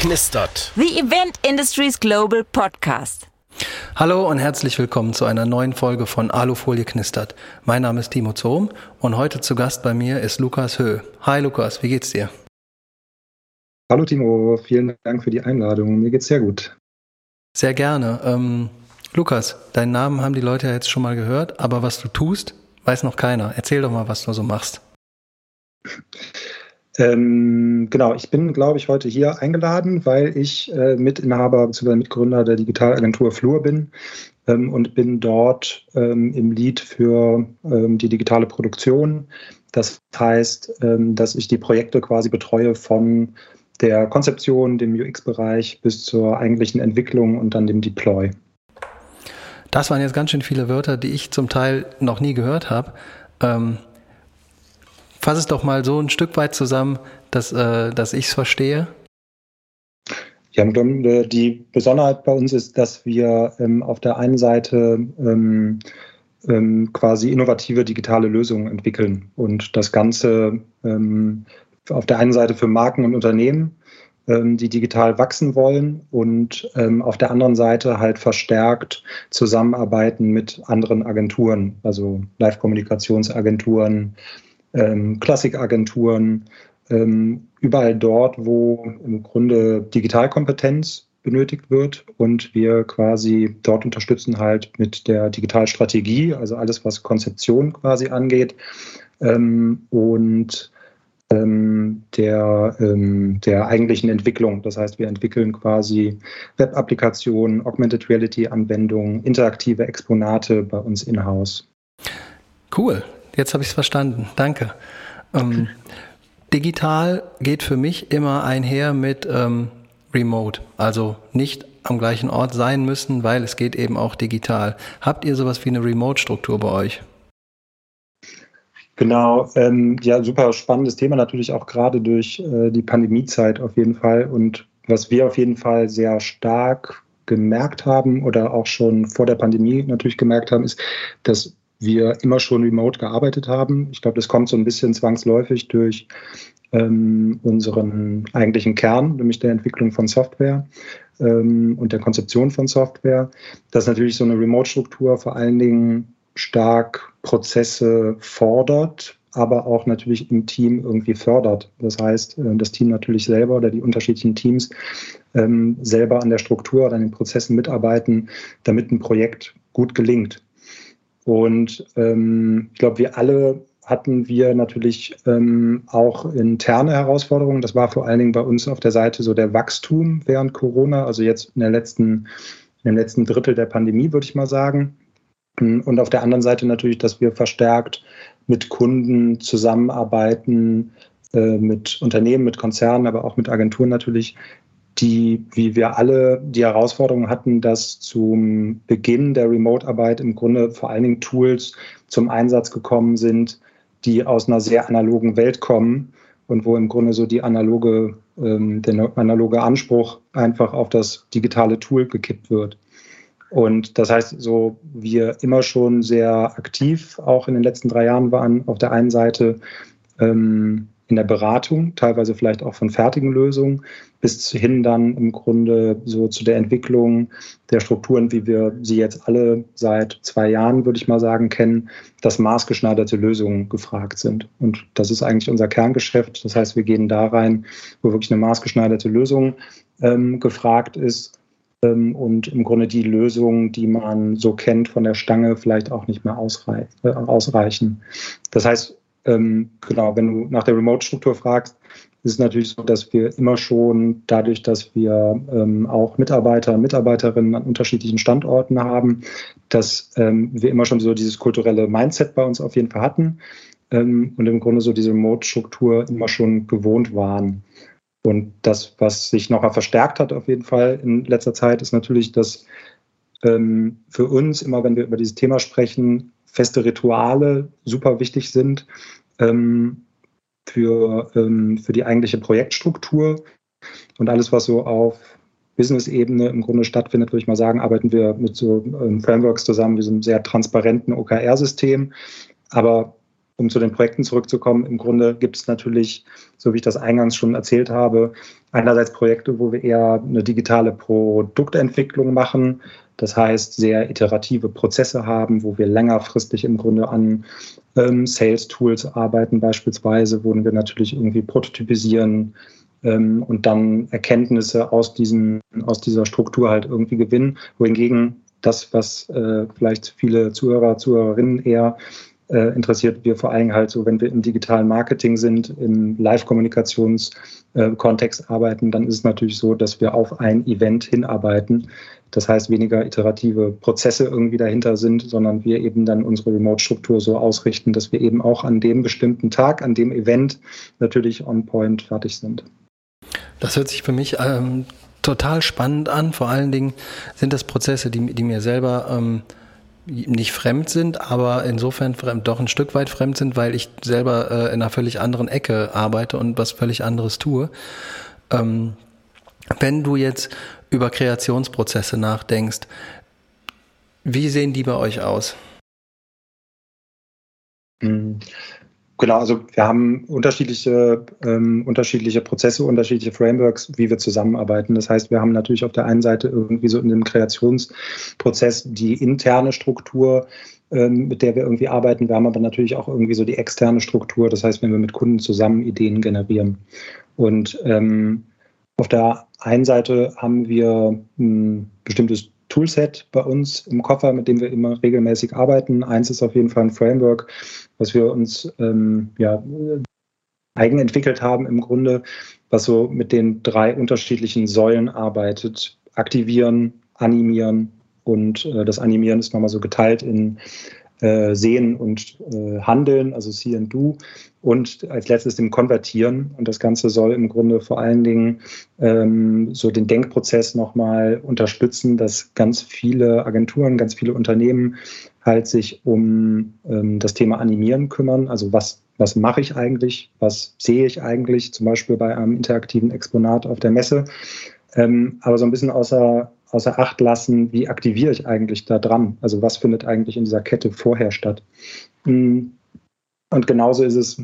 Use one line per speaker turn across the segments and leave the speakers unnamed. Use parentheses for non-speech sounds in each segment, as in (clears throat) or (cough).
knistert.
The Event Industries Global Podcast.
Hallo und herzlich willkommen zu einer neuen Folge von Alufolie knistert. Mein Name ist Timo Zohm und heute zu Gast bei mir ist Lukas Höh. Hi Lukas, wie geht's dir?
Hallo Timo, vielen Dank für die Einladung. Mir geht's sehr gut.
Sehr gerne. Ähm, Lukas, deinen Namen haben die Leute ja jetzt schon mal gehört, aber was du tust, weiß noch keiner. Erzähl doch mal, was du so machst.
Ähm, genau, ich bin, glaube ich, heute hier eingeladen, weil ich äh, Mitinhaber bzw. Mitgründer der Digitalagentur Flur bin ähm, und bin dort ähm, im Lead für ähm, die digitale Produktion. Das heißt, ähm, dass ich die Projekte quasi betreue von der Konzeption, dem UX-Bereich bis zur eigentlichen Entwicklung und dann dem Deploy.
Das waren jetzt ganz schön viele Wörter, die ich zum Teil noch nie gehört habe. Ähm, fass es doch mal so ein Stück weit zusammen, dass, äh, dass ich es verstehe.
Ja, äh, die Besonderheit bei uns ist, dass wir ähm, auf der einen Seite ähm, ähm, quasi innovative digitale Lösungen entwickeln und das Ganze ähm, auf der einen Seite für Marken und Unternehmen, ähm, die digital wachsen wollen und ähm, auf der anderen Seite halt verstärkt zusammenarbeiten mit anderen Agenturen, also Live-Kommunikationsagenturen, ähm, Klassikagenturen, ähm, überall dort, wo im Grunde Digitalkompetenz benötigt wird und wir quasi dort unterstützen halt mit der Digitalstrategie, also alles, was Konzeption quasi angeht ähm, und ähm, der, ähm, der eigentlichen Entwicklung. Das heißt, wir entwickeln quasi Web-Applikationen, Augmented Reality-Anwendungen, interaktive Exponate bei uns in-house.
Cool, jetzt habe ich es verstanden. Danke. Ähm, digital geht für mich immer einher mit ähm, Remote, also nicht am gleichen Ort sein müssen, weil es geht eben auch digital. Habt ihr sowas wie eine Remote-Struktur bei euch?
Genau, ähm, ja, super spannendes Thema natürlich auch gerade durch äh, die Pandemiezeit auf jeden Fall. Und was wir auf jeden Fall sehr stark gemerkt haben oder auch schon vor der Pandemie natürlich gemerkt haben, ist, dass wir immer schon remote gearbeitet haben. Ich glaube, das kommt so ein bisschen zwangsläufig durch ähm, unseren eigentlichen Kern, nämlich der Entwicklung von Software ähm, und der Konzeption von Software, dass natürlich so eine Remote-Struktur vor allen Dingen stark Prozesse fordert, aber auch natürlich im Team irgendwie fördert. Das heißt, äh, das Team natürlich selber oder die unterschiedlichen Teams ähm, selber an der Struktur oder an den Prozessen mitarbeiten, damit ein Projekt gut gelingt. Und ähm, ich glaube, wir alle hatten wir natürlich ähm, auch interne Herausforderungen. Das war vor allen Dingen bei uns auf der Seite so der Wachstum während Corona, also jetzt in der letzten, in dem letzten Drittel der Pandemie, würde ich mal sagen. Und auf der anderen Seite natürlich, dass wir verstärkt mit Kunden zusammenarbeiten, äh, mit Unternehmen, mit Konzernen, aber auch mit Agenturen natürlich, die, wie wir alle, die Herausforderung hatten, dass zum Beginn der Remote-Arbeit im Grunde vor allen Dingen Tools zum Einsatz gekommen sind, die aus einer sehr analogen Welt kommen und wo im Grunde so die analoge, ähm, der analoge Anspruch einfach auf das digitale Tool gekippt wird. Und das heißt, so wir immer schon sehr aktiv auch in den letzten drei Jahren waren, auf der einen Seite ähm, in der Beratung, teilweise vielleicht auch von fertigen Lösungen, bis hin dann im Grunde so zu der Entwicklung der Strukturen, wie wir sie jetzt alle seit zwei Jahren, würde ich mal sagen, kennen, dass maßgeschneiderte Lösungen gefragt sind. Und das ist eigentlich unser Kerngeschäft. Das heißt, wir gehen da rein, wo wirklich eine maßgeschneiderte Lösung ähm, gefragt ist ähm, und im Grunde die Lösungen, die man so kennt von der Stange, vielleicht auch nicht mehr äh, ausreichen. Das heißt, ähm, genau, wenn du nach der Remote-Struktur fragst, ist es natürlich so, dass wir immer schon dadurch, dass wir ähm, auch Mitarbeiter und Mitarbeiterinnen an unterschiedlichen Standorten haben, dass ähm, wir immer schon so dieses kulturelle Mindset bei uns auf jeden Fall hatten ähm, und im Grunde so diese Remote-Struktur immer schon gewohnt waren. Und das, was sich noch verstärkt hat auf jeden Fall in letzter Zeit, ist natürlich, dass ähm, für uns immer, wenn wir über dieses Thema sprechen, feste Rituale super wichtig sind ähm, für, ähm, für die eigentliche Projektstruktur. Und alles, was so auf Business-Ebene im Grunde stattfindet, würde ich mal sagen, arbeiten wir mit so ähm, Frameworks zusammen, einem sehr transparenten OKR-System. Aber um zu den Projekten zurückzukommen, im Grunde gibt es natürlich, so wie ich das eingangs schon erzählt habe, einerseits Projekte, wo wir eher eine digitale Produktentwicklung machen, das heißt sehr iterative Prozesse haben, wo wir längerfristig im Grunde an ähm, Sales-Tools arbeiten, beispielsweise, wo wir natürlich irgendwie prototypisieren ähm, und dann Erkenntnisse aus, diesen, aus dieser Struktur halt irgendwie gewinnen. Wohingegen das, was äh, vielleicht viele Zuhörer, Zuhörerinnen eher äh, interessiert wir vor allem halt so, wenn wir im digitalen Marketing sind, im Live-Kommunikationskontext äh, arbeiten, dann ist es natürlich so, dass wir auf ein Event hinarbeiten. Das heißt, weniger iterative Prozesse irgendwie dahinter sind, sondern wir eben dann unsere Remote-Struktur so ausrichten, dass wir eben auch an dem bestimmten Tag, an dem Event natürlich on point fertig sind.
Das hört sich für mich ähm, total spannend an. Vor allen Dingen sind das Prozesse, die, die mir selber ähm, nicht fremd sind, aber insofern fremd, doch ein Stück weit fremd sind, weil ich selber äh, in einer völlig anderen Ecke arbeite und was völlig anderes tue. Ähm, wenn du jetzt über Kreationsprozesse nachdenkst, wie sehen die bei euch aus?
Genau, also wir haben unterschiedliche, ähm, unterschiedliche Prozesse, unterschiedliche Frameworks, wie wir zusammenarbeiten. Das heißt, wir haben natürlich auf der einen Seite irgendwie so in dem Kreationsprozess die interne Struktur, ähm, mit der wir irgendwie arbeiten. Wir haben aber natürlich auch irgendwie so die externe Struktur. Das heißt, wenn wir mit Kunden zusammen Ideen generieren. Und ähm, auf der einen Seite haben wir ein bestimmtes Toolset bei uns im Koffer, mit dem wir immer regelmäßig arbeiten. Eins ist auf jeden Fall ein Framework, was wir uns ähm, ja, eigen entwickelt haben im Grunde, was so mit den drei unterschiedlichen Säulen arbeitet. Aktivieren, animieren und äh, das Animieren ist nochmal so geteilt in äh, Sehen und äh, Handeln, also See and Do. Und als letztes dem Konvertieren. Und das Ganze soll im Grunde vor allen Dingen ähm, so den Denkprozess nochmal unterstützen, dass ganz viele Agenturen, ganz viele Unternehmen halt sich um ähm, das Thema Animieren kümmern. Also was, was mache ich eigentlich? Was sehe ich eigentlich? Zum Beispiel bei einem interaktiven Exponat auf der Messe. Ähm, aber so ein bisschen außer außer Acht lassen, wie aktiviere ich eigentlich da dran? Also was findet eigentlich in dieser Kette vorher statt? Hm. Und genauso ist es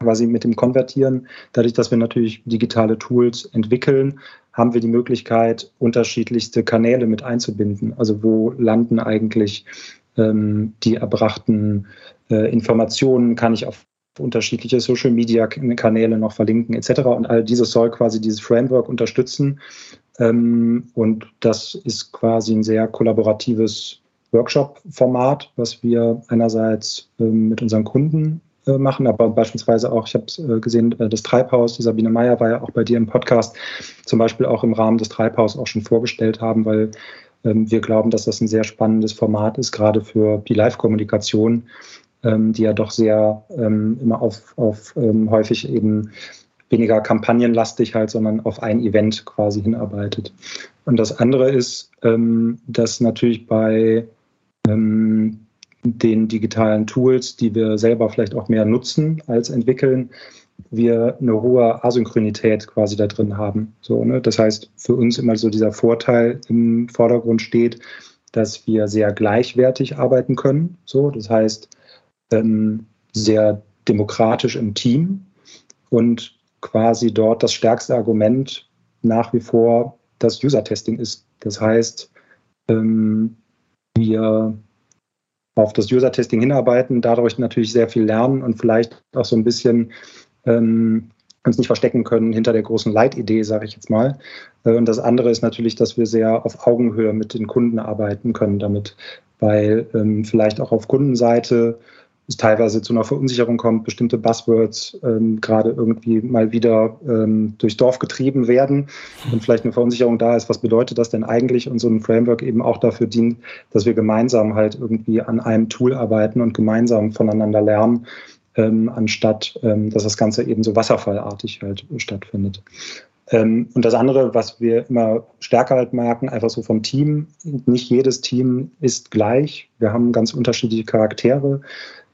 quasi mit dem Konvertieren. Dadurch, dass wir natürlich digitale Tools entwickeln, haben wir die Möglichkeit, unterschiedlichste Kanäle mit einzubinden. Also wo landen eigentlich ähm, die erbrachten äh, Informationen? Kann ich auf unterschiedliche Social-Media-Kanäle noch verlinken etc. Und all dieses soll quasi dieses Framework unterstützen, ähm, und das ist quasi ein sehr kollaboratives Workshop-Format, was wir einerseits ähm, mit unseren Kunden äh, machen, aber beispielsweise auch, ich habe äh, gesehen, äh, das Treibhaus, die Sabine Meyer war ja auch bei dir im Podcast, zum Beispiel auch im Rahmen des Treibhaus auch schon vorgestellt haben, weil ähm, wir glauben, dass das ein sehr spannendes Format ist, gerade für die Live-Kommunikation, die ja doch sehr immer auf, auf häufig eben weniger kampagnenlastig halt, sondern auf ein Event quasi hinarbeitet. Und das andere ist, ähm, dass natürlich bei ähm, den digitalen Tools, die wir selber vielleicht auch mehr nutzen als entwickeln, wir eine hohe Asynchronität quasi da drin haben. So, ne? Das heißt, für uns immer so dieser Vorteil im Vordergrund steht, dass wir sehr gleichwertig arbeiten können. So, das heißt, ähm, sehr demokratisch im Team und quasi dort das stärkste Argument nach wie vor das User-Testing ist. Das heißt, ähm, wir auf das User-Testing hinarbeiten, dadurch natürlich sehr viel lernen und vielleicht auch so ein bisschen ähm, uns nicht verstecken können hinter der großen Leitidee, sage ich jetzt mal. Äh, und das andere ist natürlich, dass wir sehr auf Augenhöhe mit den Kunden arbeiten können damit, weil ähm, vielleicht auch auf Kundenseite es teilweise zu einer Verunsicherung kommt, bestimmte Buzzwords ähm, gerade irgendwie mal wieder ähm, durchs Dorf getrieben werden und vielleicht eine Verunsicherung da ist, was bedeutet das denn eigentlich und so ein Framework eben auch dafür dient, dass wir gemeinsam halt irgendwie an einem Tool arbeiten und gemeinsam voneinander lernen, ähm, anstatt ähm, dass das Ganze eben so wasserfallartig halt stattfindet. Ähm, und das andere, was wir immer stärker halt merken, einfach so vom Team, nicht jedes Team ist gleich. Wir haben ganz unterschiedliche Charaktere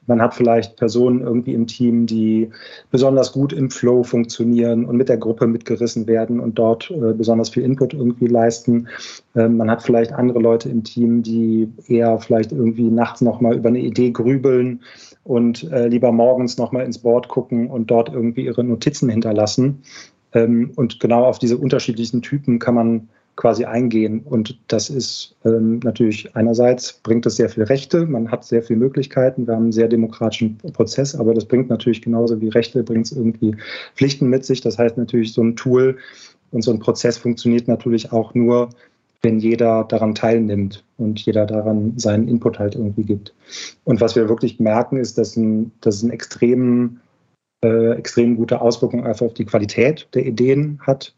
man hat vielleicht Personen irgendwie im Team, die besonders gut im Flow funktionieren und mit der Gruppe mitgerissen werden und dort äh, besonders viel Input irgendwie leisten. Ähm, man hat vielleicht andere Leute im Team, die eher vielleicht irgendwie nachts nochmal über eine Idee grübeln und äh, lieber morgens nochmal ins Board gucken und dort irgendwie ihre Notizen hinterlassen. Ähm, und genau auf diese unterschiedlichen Typen kann man quasi eingehen. Und das ist ähm, natürlich einerseits bringt es sehr viel Rechte, man hat sehr viele Möglichkeiten, wir haben einen sehr demokratischen Prozess, aber das bringt natürlich genauso wie Rechte, bringt es irgendwie Pflichten mit sich. Das heißt natürlich, so ein Tool und so ein Prozess funktioniert natürlich auch nur, wenn jeder daran teilnimmt und jeder daran seinen Input halt irgendwie gibt. Und was wir wirklich merken, ist, dass ein, dass ein extrem, äh, extrem gute Auswirkung einfach auf die Qualität der Ideen hat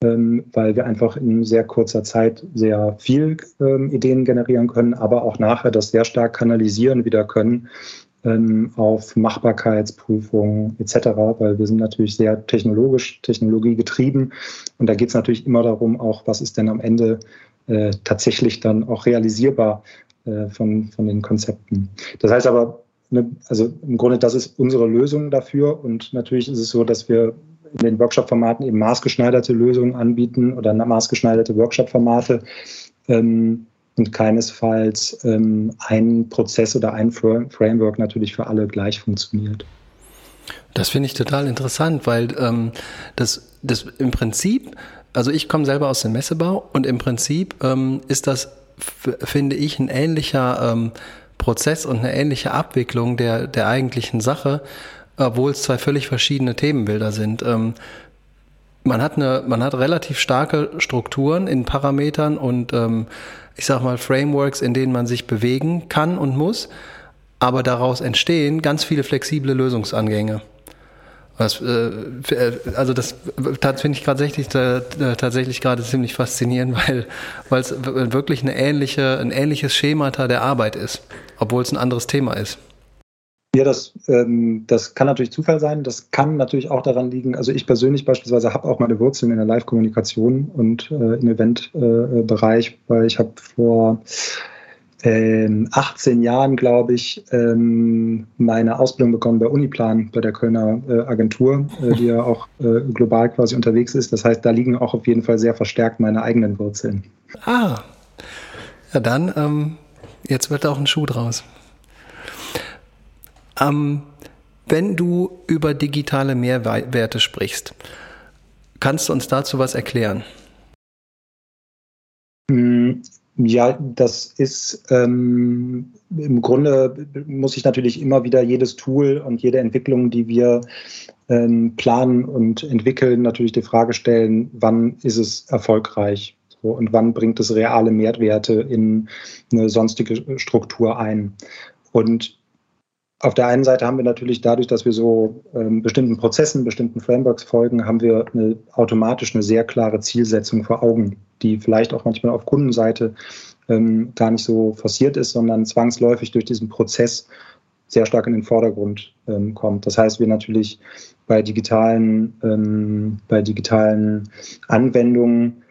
weil wir einfach in sehr kurzer Zeit sehr viel ähm, Ideen generieren können, aber auch nachher das sehr stark kanalisieren wieder können ähm, auf Machbarkeitsprüfungen etc., weil wir sind natürlich sehr technologisch, technologiegetrieben und da geht es natürlich immer darum, auch was ist denn am Ende äh, tatsächlich dann auch realisierbar äh, von, von den Konzepten. Das heißt aber, ne, also im Grunde, das ist unsere Lösung dafür und natürlich ist es so, dass wir in den Workshop-Formaten eben maßgeschneiderte Lösungen anbieten oder maßgeschneiderte Workshop-Formate ähm, und keinesfalls ähm, ein Prozess oder ein Framework natürlich für alle gleich funktioniert.
Das finde ich total interessant, weil ähm, das, das im Prinzip, also ich komme selber aus dem Messebau und im Prinzip ähm, ist das, finde ich, ein ähnlicher ähm, Prozess und eine ähnliche Abwicklung der, der eigentlichen Sache, obwohl es zwei völlig verschiedene Themenbilder sind. Ähm, man hat eine, man hat relativ starke Strukturen in Parametern und ähm, ich sag mal Frameworks, in denen man sich bewegen kann und muss, aber daraus entstehen ganz viele flexible Lösungsangänge. Was, äh, äh also das, das finde ich tatsächlich, äh, tatsächlich gerade ziemlich faszinierend, (laughs) weil weil es wirklich eine ähnliche, ein ähnliches Schemata der Arbeit ist, obwohl es ein anderes Thema ist.
Ja, das, ähm, das kann natürlich Zufall sein. Das kann natürlich auch daran liegen. Also ich persönlich beispielsweise habe auch meine Wurzeln in der Live-Kommunikation und äh, im Event-Bereich, äh, weil ich habe vor ähm, 18 Jahren, glaube ich, ähm, meine Ausbildung bekommen bei Uniplan, bei der Kölner äh, Agentur, äh, die ja auch äh, global quasi unterwegs ist. Das heißt, da liegen auch auf jeden Fall sehr verstärkt meine eigenen Wurzeln.
Ah, ja dann, ähm, jetzt wird auch ein Schuh draus. Ähm, wenn du über digitale Mehrwerte sprichst, kannst du uns dazu was erklären?
Hm, ja, das ist ähm, im Grunde muss ich natürlich immer wieder jedes Tool und jede Entwicklung, die wir ähm, planen und entwickeln, natürlich die Frage stellen, wann ist es erfolgreich so, und wann bringt es reale Mehrwerte in eine sonstige Struktur ein. Und auf der einen Seite haben wir natürlich dadurch, dass wir so ähm, bestimmten Prozessen, bestimmten Frameworks folgen, haben wir eine, automatisch eine sehr klare Zielsetzung vor Augen, die vielleicht auch manchmal auf Kundenseite ähm, gar nicht so forciert ist, sondern zwangsläufig durch diesen Prozess sehr stark in den Vordergrund ähm, kommt. Das heißt, wir natürlich bei digitalen, ähm, bei digitalen Anwendungen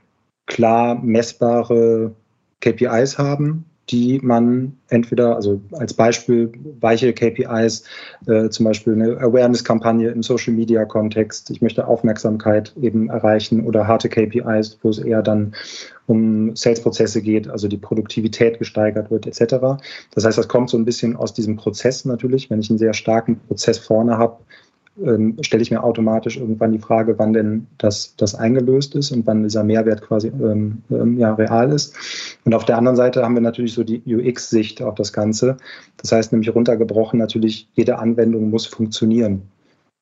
klar messbare KPIs haben, die man entweder, also als Beispiel weiche KPIs, äh, zum Beispiel eine Awareness-Kampagne im Social-Media-Kontext, ich möchte Aufmerksamkeit eben erreichen oder harte KPIs, wo es eher dann um Sales-Prozesse geht, also die Produktivität gesteigert wird etc. Das heißt, das kommt so ein bisschen aus diesem Prozess natürlich. Wenn ich einen sehr starken Prozess vorne habe, ähm, stelle ich mir automatisch irgendwann die Frage, wann denn das, das eingelöst ist und wann dieser Mehrwert quasi ähm, ähm, ja, real ist. Und auf der anderen Seite haben wir natürlich so die UX-Sicht auf das Ganze. Das heißt nämlich runtergebrochen natürlich, jede Anwendung muss funktionieren.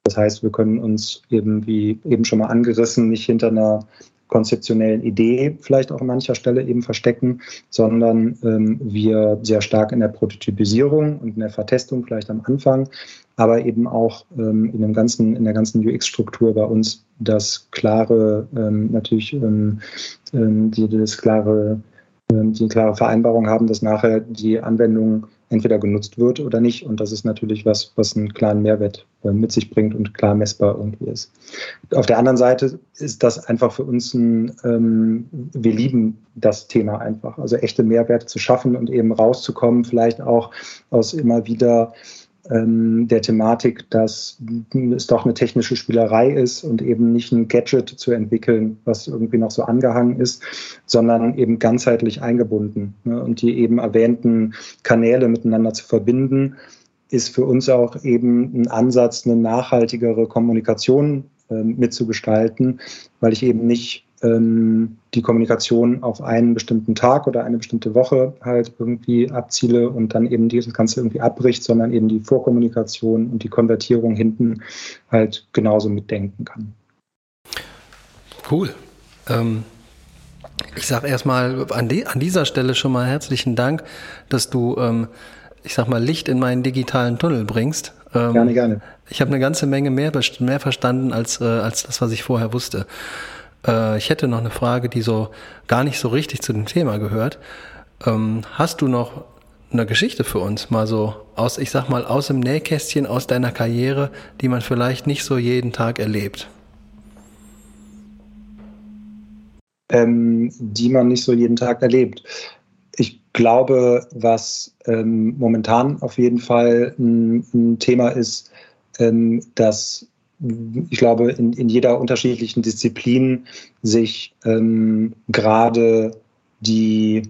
Das heißt, wir können uns eben, wie eben schon mal angerissen, nicht hinter einer konzeptionellen Idee vielleicht auch an mancher Stelle eben verstecken, sondern ähm, wir sehr stark in der Prototypisierung und in der Vertestung vielleicht am Anfang, aber eben auch ähm, in, dem ganzen, in der ganzen UX-Struktur bei uns das klare, ähm, natürlich ähm, ähm, die, das klare, ähm, die klare Vereinbarung haben, dass nachher die Anwendung entweder genutzt wird oder nicht. Und das ist natürlich was, was einen klaren Mehrwert äh, mit sich bringt und klar messbar irgendwie ist. Auf der anderen Seite ist das einfach für uns ein, ähm, wir lieben das Thema einfach. Also echte Mehrwerte zu schaffen und eben rauszukommen, vielleicht auch aus immer wieder der Thematik, dass es doch eine technische Spielerei ist und eben nicht ein Gadget zu entwickeln, was irgendwie noch so angehangen ist, sondern eben ganzheitlich eingebunden. Ne? Und die eben erwähnten Kanäle miteinander zu verbinden, ist für uns auch eben ein Ansatz, eine nachhaltigere Kommunikation äh, mitzugestalten, weil ich eben nicht ähm, die Kommunikation auf einen bestimmten Tag oder eine bestimmte Woche halt irgendwie abziele und dann eben dieses Ganze irgendwie abbricht, sondern eben die Vorkommunikation und die Konvertierung hinten halt genauso mitdenken kann.
Cool. Ähm, ich sage erstmal an, die, an dieser Stelle schon mal herzlichen Dank, dass du, ähm, ich sag mal, Licht in meinen digitalen Tunnel bringst.
Ähm, gerne, gerne.
Ich habe eine ganze Menge mehr, mehr verstanden als, äh, als das, was ich vorher wusste. Äh, ich hätte noch eine Frage, die so gar nicht so richtig zu dem Thema gehört. Ähm, hast du noch eine Geschichte für uns, mal so aus, ich sag mal, aus dem Nähkästchen, aus deiner Karriere, die man vielleicht nicht so jeden Tag erlebt?
Ähm, die man nicht so jeden Tag erlebt. Ich glaube, was ähm, momentan auf jeden Fall ein, ein Thema ist, ähm, dass ich glaube, in, in jeder unterschiedlichen Disziplin sich ähm, gerade die,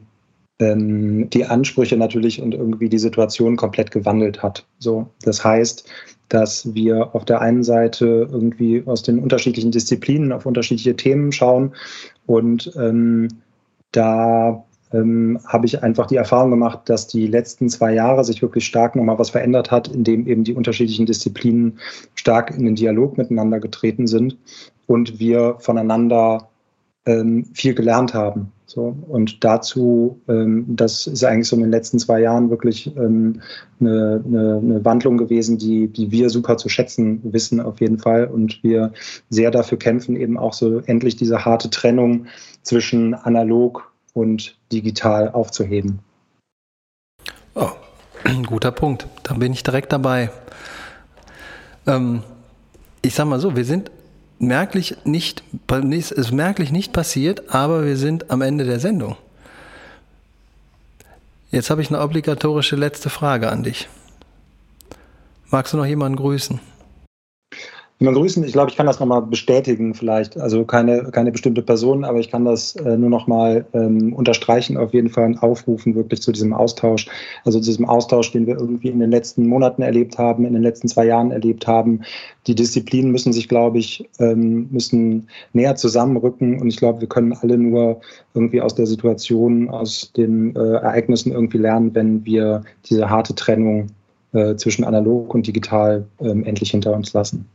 ähm, die Ansprüche natürlich und irgendwie die Situation komplett gewandelt hat. So, das heißt, dass wir auf der einen Seite irgendwie aus den unterschiedlichen Disziplinen auf unterschiedliche Themen schauen und ähm, da ähm, habe ich einfach die Erfahrung gemacht, dass die letzten zwei Jahre sich wirklich stark nochmal was verändert hat, indem eben die unterschiedlichen Disziplinen stark in den Dialog miteinander getreten sind und wir voneinander ähm, viel gelernt haben. So, und dazu, ähm, das ist eigentlich so in den letzten zwei Jahren wirklich ähm, eine, eine, eine Wandlung gewesen, die, die wir super zu schätzen wissen auf jeden Fall. Und wir sehr dafür kämpfen, eben auch so endlich diese harte Trennung zwischen analog und digital aufzuheben.
Oh, (clears throat) guter Punkt. Da bin ich direkt dabei. Ähm, ich sag mal so, wir sind merklich nicht, ist merklich nicht passiert, aber wir sind am Ende der Sendung. Jetzt habe ich eine obligatorische letzte Frage an dich. Magst du noch jemanden grüßen?
Jemand grüßen, ich glaube, ich kann das nochmal bestätigen vielleicht. Also keine, keine bestimmte Person, aber ich kann das äh, nur nochmal ähm, unterstreichen, auf jeden Fall aufrufen wirklich zu diesem Austausch. Also zu diesem Austausch, den wir irgendwie in den letzten Monaten erlebt haben, in den letzten zwei Jahren erlebt haben. Die Disziplinen müssen sich, glaube ich, ähm, müssen näher zusammenrücken und ich glaube, wir können alle nur irgendwie aus der Situation, aus den äh, Ereignissen irgendwie lernen, wenn wir diese harte Trennung äh, zwischen analog und digital ähm, endlich hinter uns lassen.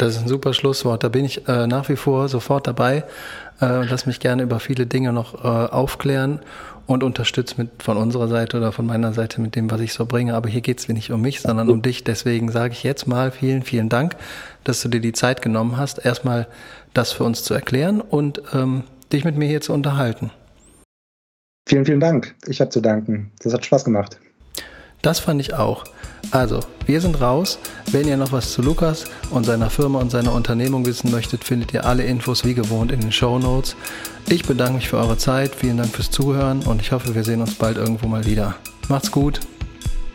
Das ist ein super Schlusswort. Da bin ich äh, nach wie vor sofort dabei. Äh, lass mich gerne über viele Dinge noch äh, aufklären und unterstützt mit von unserer Seite oder von meiner Seite mit dem, was ich so bringe. Aber hier geht es nicht um mich, sondern um dich. Deswegen sage ich jetzt mal vielen, vielen Dank, dass du dir die Zeit genommen hast, erstmal das für uns zu erklären und ähm, dich mit mir hier zu unterhalten.
Vielen, vielen Dank. Ich habe zu danken. Das hat Spaß gemacht.
Das fand ich auch. Also, wir sind raus. Wenn ihr noch was zu Lukas und seiner Firma und seiner Unternehmung wissen möchtet, findet ihr alle Infos wie gewohnt in den Show Notes. Ich bedanke mich für eure Zeit, vielen Dank fürs Zuhören und ich hoffe, wir sehen uns bald irgendwo mal wieder. Macht's gut.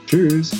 Tschüss.